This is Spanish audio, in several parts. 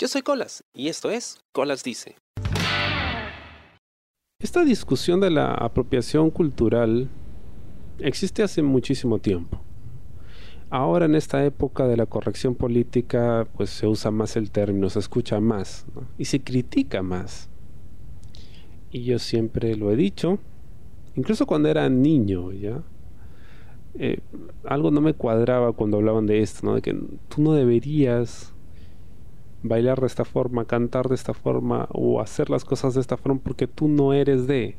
Yo soy Colas y esto es Colas Dice. Esta discusión de la apropiación cultural existe hace muchísimo tiempo. Ahora en esta época de la corrección política pues se usa más el término, se escucha más y se critica más. Y yo siempre lo he dicho, incluso cuando era niño, ¿ya? Eh, algo no me cuadraba cuando hablaban de esto, ¿no? De que tú no deberías bailar de esta forma, cantar de esta forma o hacer las cosas de esta forma porque tú no eres de.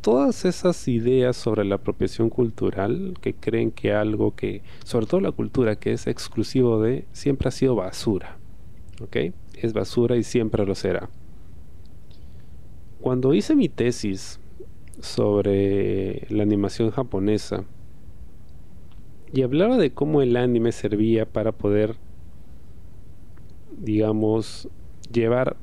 Todas esas ideas sobre la apropiación cultural que creen que algo que, sobre todo la cultura que es exclusivo de, siempre ha sido basura. ¿Ok? Es basura y siempre lo será. Cuando hice mi tesis sobre la animación japonesa y hablaba de cómo el anime servía para poder, digamos, llevar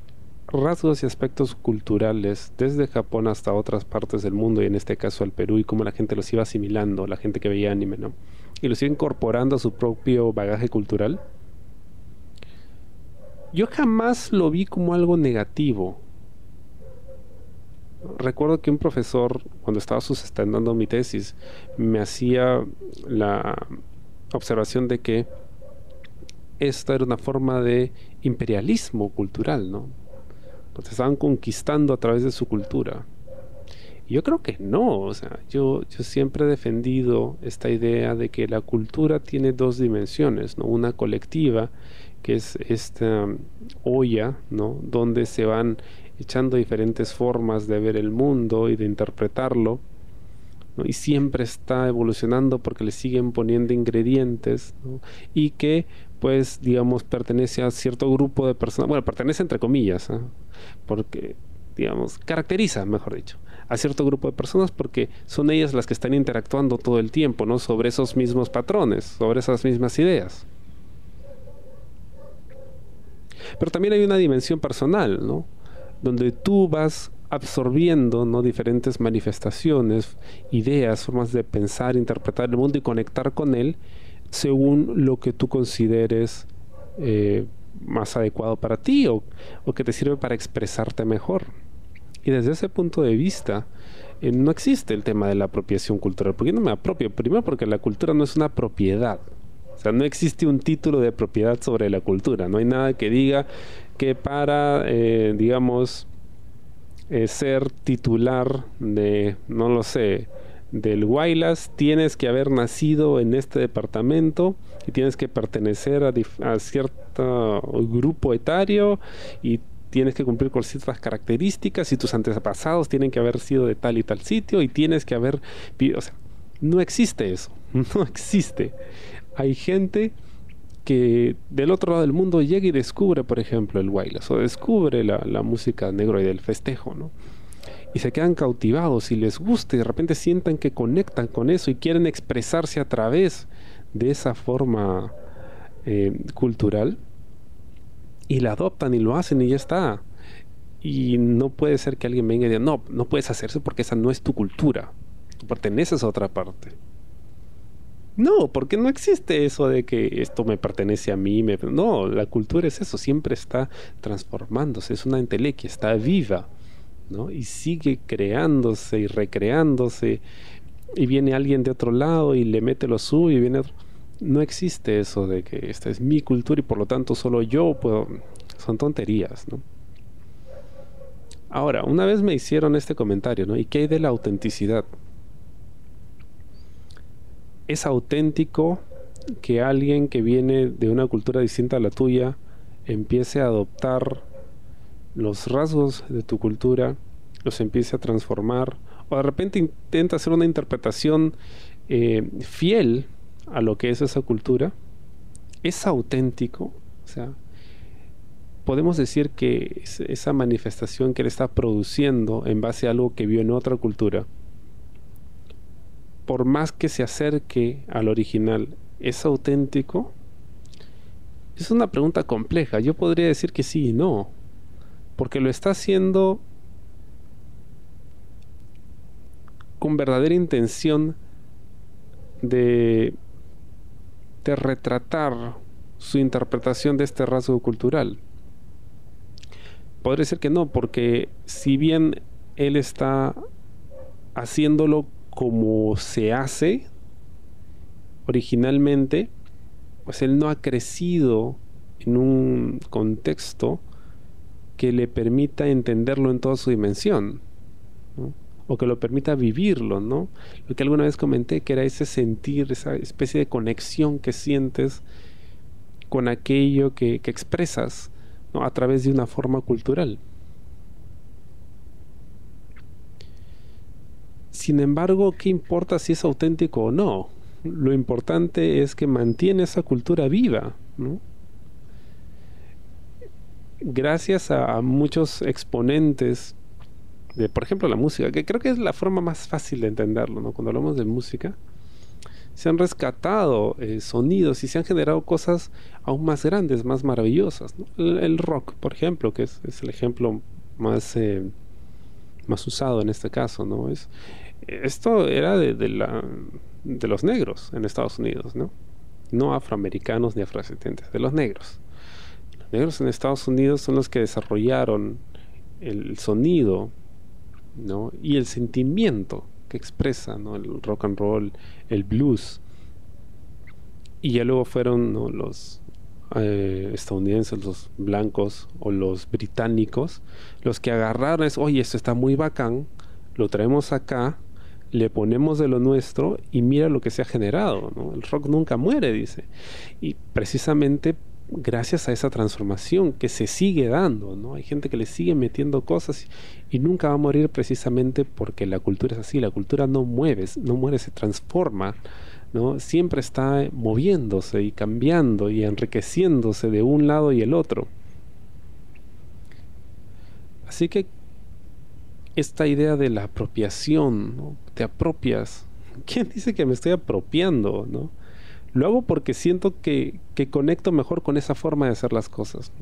rasgos y aspectos culturales desde Japón hasta otras partes del mundo y en este caso al Perú y cómo la gente los iba asimilando, la gente que veía anime, ¿no? Y los iba incorporando a su propio bagaje cultural. Yo jamás lo vi como algo negativo recuerdo que un profesor, cuando estaba sustentando mi tesis, me hacía la observación de que esta era una forma de imperialismo cultural, ¿no? Nos estaban conquistando a través de su cultura. Yo creo que no, o sea, yo, yo siempre he defendido esta idea de que la cultura tiene dos dimensiones, ¿no? Una colectiva, que es esta olla, ¿no? Donde se van echando diferentes formas de ver el mundo y de interpretarlo. Y siempre está evolucionando porque le siguen poniendo ingredientes y que pues digamos pertenece a cierto grupo de personas, bueno, pertenece entre comillas, ¿ah? porque digamos, caracteriza, mejor dicho, a cierto grupo de personas porque son ellas las que están interactuando todo el tiempo, ¿no? Sobre esos mismos patrones, sobre esas mismas ideas. Pero también hay una dimensión personal, ¿no? donde tú vas absorbiendo ¿no? diferentes manifestaciones, ideas, formas de pensar, interpretar el mundo y conectar con él según lo que tú consideres eh, más adecuado para ti o, que te sirve para expresarte mejor. Y desde ese punto de vista, eh, no existe el tema de la apropiación cultural. ¿Por qué no me apropio? Primero porque la cultura no es una propiedad. O sea, no existe un título de propiedad sobre la cultura. No hay nada que diga que para, eh, digamos, ser titular de, no lo sé, del Guaylas, tienes que haber nacido en este departamento y tienes que pertenecer a, cierto grupo etario y tienes que cumplir con ciertas características y tus antepasados tienen que haber sido de tal y tal sitio y tienes que haber... O sea, no existe eso, no existe. Hay gente que del otro lado del mundo llega y descubre, por ejemplo, el Wailas o descubre la, música negro y del festejo, ¿no? Y se quedan cautivados y les gusta y de repente sientan que conectan con eso y quieren expresarse a través de esa forma eh, cultural y la adoptan y lo hacen y ya está. Y no puede ser que alguien venga y diga, no, no puedes hacerse porque esa no es tu cultura. Tú perteneces a otra parte. No, porque no existe eso de que esto me pertenece a mí. No, la cultura es eso, siempre está transformándose, es una entelequia, está viva, ¿no? Y sigue creándose y recreándose. Y viene alguien de otro lado y le mete lo suyo y viene otro. No existe eso de que esta es mi cultura y por lo tanto solo yo puedo. Son tonterías. Ahora, una vez me hicieron este comentario, ¿no? ¿Y qué hay de la autenticidad? es auténtico que alguien que viene de una cultura distinta a la tuya empiece a adoptar los rasgos de tu cultura, los empiece a transformar, o de repente intenta hacer una interpretación eh, fiel a lo que es esa cultura, es auténtico, o sea, podemos decir que esa manifestación que él está produciendo en base a algo que vio en otra cultura, por más que se acerque al original, ¿es auténtico? Es una pregunta compleja. Yo podría decir que sí y no. Porque lo está haciendo con verdadera intención de, retratar su interpretación de este rasgo cultural. Podría ser que no, porque si bien él está haciéndolo como se hace originalmente, pues él no ha crecido en un contexto que le permita entenderlo en toda su dimensión, o que lo permita vivirlo, ¿no? Lo que alguna vez comenté, que era ese sentir, esa especie de conexión que sientes con aquello que, expresas a través de una forma cultural. Sin embargo, ¿qué importa si es auténtico o no? Lo importante es que mantiene esa cultura viva, ¿no? Gracias a, muchos exponentes de, por ejemplo, la música, que creo que es la forma más fácil de entenderlo, ¿no? Cuando hablamos de música, se han rescatado eh, sonidos y se han generado cosas aún más grandes, más maravillosas. El, rock, por ejemplo, que es, el ejemplo más, eh, más usado en este caso, ¿no? Es, esto era de, de, la, de los negros en Estados Unidos, ¿no? No afroamericanos ni afrodescendientes, de los negros negros en Estados Unidos son los que desarrollaron el sonido y el sentimiento que expresa el rock and roll, el blues. Y ya luego fueron los eh, estadounidenses, los blancos o los británicos, los que agarraron es, oye, esto está muy bacán, lo traemos acá, le ponemos de lo nuestro y mira lo que se ha generado. El rock nunca muere, dice. Y precisamente gracias a esa transformación que se sigue dando, ¿no? Hay gente que le sigue metiendo cosas y, nunca va a morir precisamente porque la cultura es así, la cultura no mueve, no muere, se transforma, ¿no? Siempre está moviéndose y cambiando y enriqueciéndose de un lado y el otro. Así que esta idea de la apropiación. Te apropias. ¿Quién dice que me estoy apropiando, no? Lo hago porque siento que, conecto mejor con esa forma de hacer las cosas.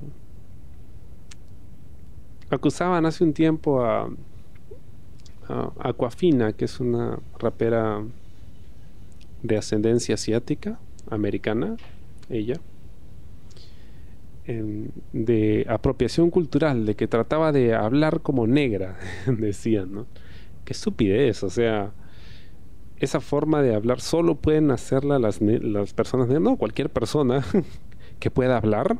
Acusaban hace un tiempo a, a Aquafina, que es una rapera de ascendencia asiática, americana, ella, de apropiación cultural, de que trataba de hablar como negra, decían, ¿no? Qué estupidez, o sea, esa forma de hablar solo pueden hacerla las, las personas, no, cualquier persona que pueda hablar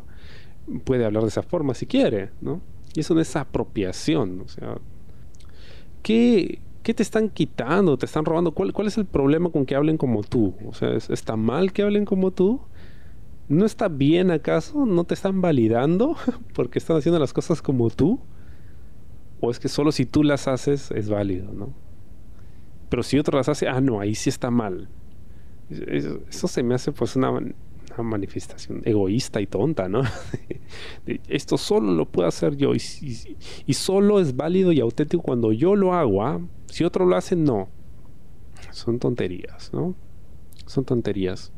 puede hablar de esa forma si quiere, ¿no? Y eso no es apropiación, o sea, ¿qué, te están quitando? ¿Te están robando? ¿Cuál, ¿Cuál es el problema con que hablen como tú? O sea, ¿está mal que hablen como tú? ¿No está bien acaso? ¿No te están validando porque están haciendo las cosas como tú? ¿O es que solo si tú las haces es válido, ¿no? Pero si otro las hace, ah, no, ahí sí está mal. Eso, se me hace pues una, manifestación egoísta y tonta, ¿no? Esto solo lo puedo hacer yo y, solo es válido y auténtico cuando yo lo hago. ¿ah? Si otro lo hace, no. Son tonterías, ¿no? Son tonterías.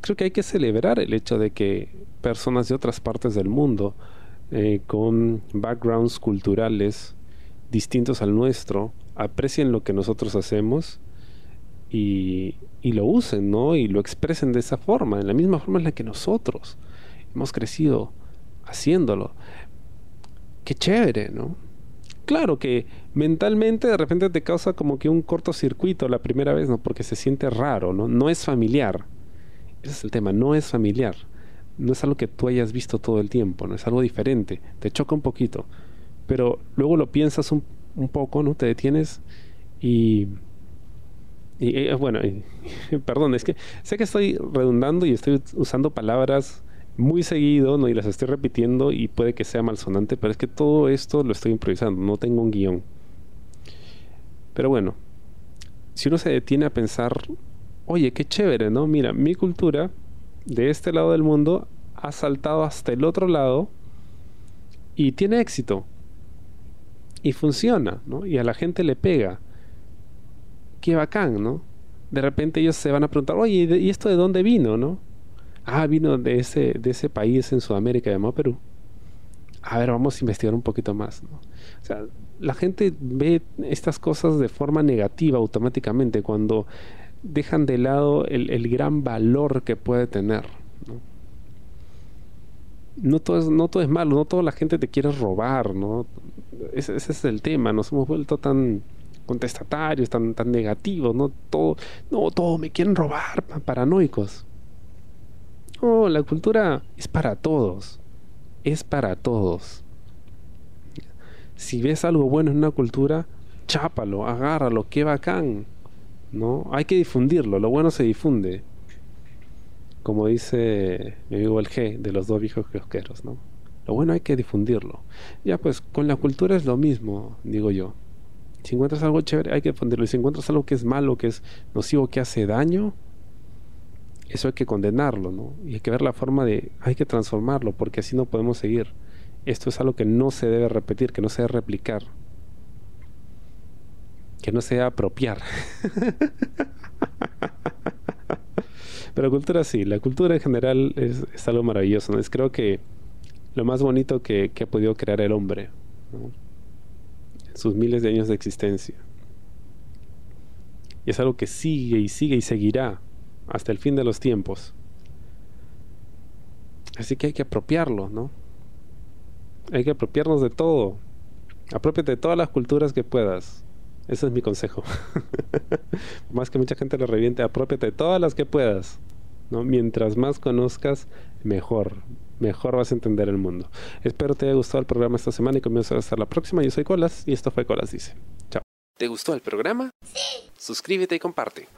Creo que hay que celebrar el hecho de que personas de otras partes del mundo eh, con backgrounds culturales distintos al nuestro aprecien lo que nosotros hacemos y, lo usen, ¿no? Y lo expresen de esa forma, en la misma forma en la que nosotros hemos crecido haciéndolo. Qué chévere, ¿no? Claro que mentalmente de repente te causa como que un cortocircuito la primera vez, ¿no? Porque se siente raro, ¿no? No es familiar. Ese es el tema, no es familiar. No es algo que tú hayas visto todo el tiempo, no es algo diferente. Te choca un poquito pero luego lo piensas un, poco, ¿no? Te detienes y... y eh, bueno, perdón, es que sé que estoy redundando y estoy usando palabras muy seguido, ¿no? Y las estoy repitiendo y puede que sea malsonante, pero es que todo esto lo estoy improvisando, no tengo un guion. Pero bueno, si uno se detiene a pensar, oye, qué chévere, ¿no? Mira, mi cultura de este lado del mundo ha saltado hasta el otro lado y tiene éxito y funciona, ¿no? Y a la gente le pega. Qué bacán, ¿no? De repente ellos se van a preguntar, oye, ¿y esto de dónde vino, no? Ah, vino de ese, de ese país en Sudamérica llamado Perú. A ver, vamos a investigar un poquito más, ¿no? O sea, la gente ve estas cosas de forma negativa automáticamente cuando dejan de lado el, gran valor que puede tener. ¿no? todo es, no todo es malo, no toda la gente te quiere robar, ¿no? Ese, es el tema, nos hemos vuelto tan contestatarios, tan, tan negativos, ¿no? Todo, no, todo me quieren robar, paranoicos. No, la cultura es para todos, es para todos. Si ves algo bueno en una cultura, chápalo, agárralo, qué bacán. ¿no? Hay que difundirlo, lo bueno se difunde. Como dice mi amigo el G de los dos viejos kiosqueros, ¿no? Lo bueno hay que difundirlo. Ya pues, con la cultura es lo mismo, digo yo. Si encuentras algo chévere, hay que difundirlo. Y si encuentras algo que es malo, que es nocivo, que hace daño, eso hay que condenarlo, ¿no? Y hay que ver la forma de, hay que transformarlo, porque así no podemos seguir. Esto es algo que no se debe repetir, que no se debe replicar que no sea apropiar. Pero cultura sí, la cultura en general es, algo maravilloso. ¿no? Es creo que lo más bonito que, ha podido crear el hombre en sus miles de años de existencia. Y es algo que sigue y sigue y seguirá hasta el fin de los tiempos. Así que hay que apropiarlo, ¿no? Hay que apropiarnos de todo. Apropiate de todas las culturas que puedas. Ese es mi consejo. más que mucha gente lo reviente, apropiate de todas las que puedas. ¿no? Mientras más conozcas, mejor. Mejor vas a entender el mundo. Espero te haya gustado el programa esta semana y comienzo hasta la próxima. Yo soy Colas y esto fue Colas Dice. Chao. ¿Te gustó el programa? Sí. Suscríbete y comparte.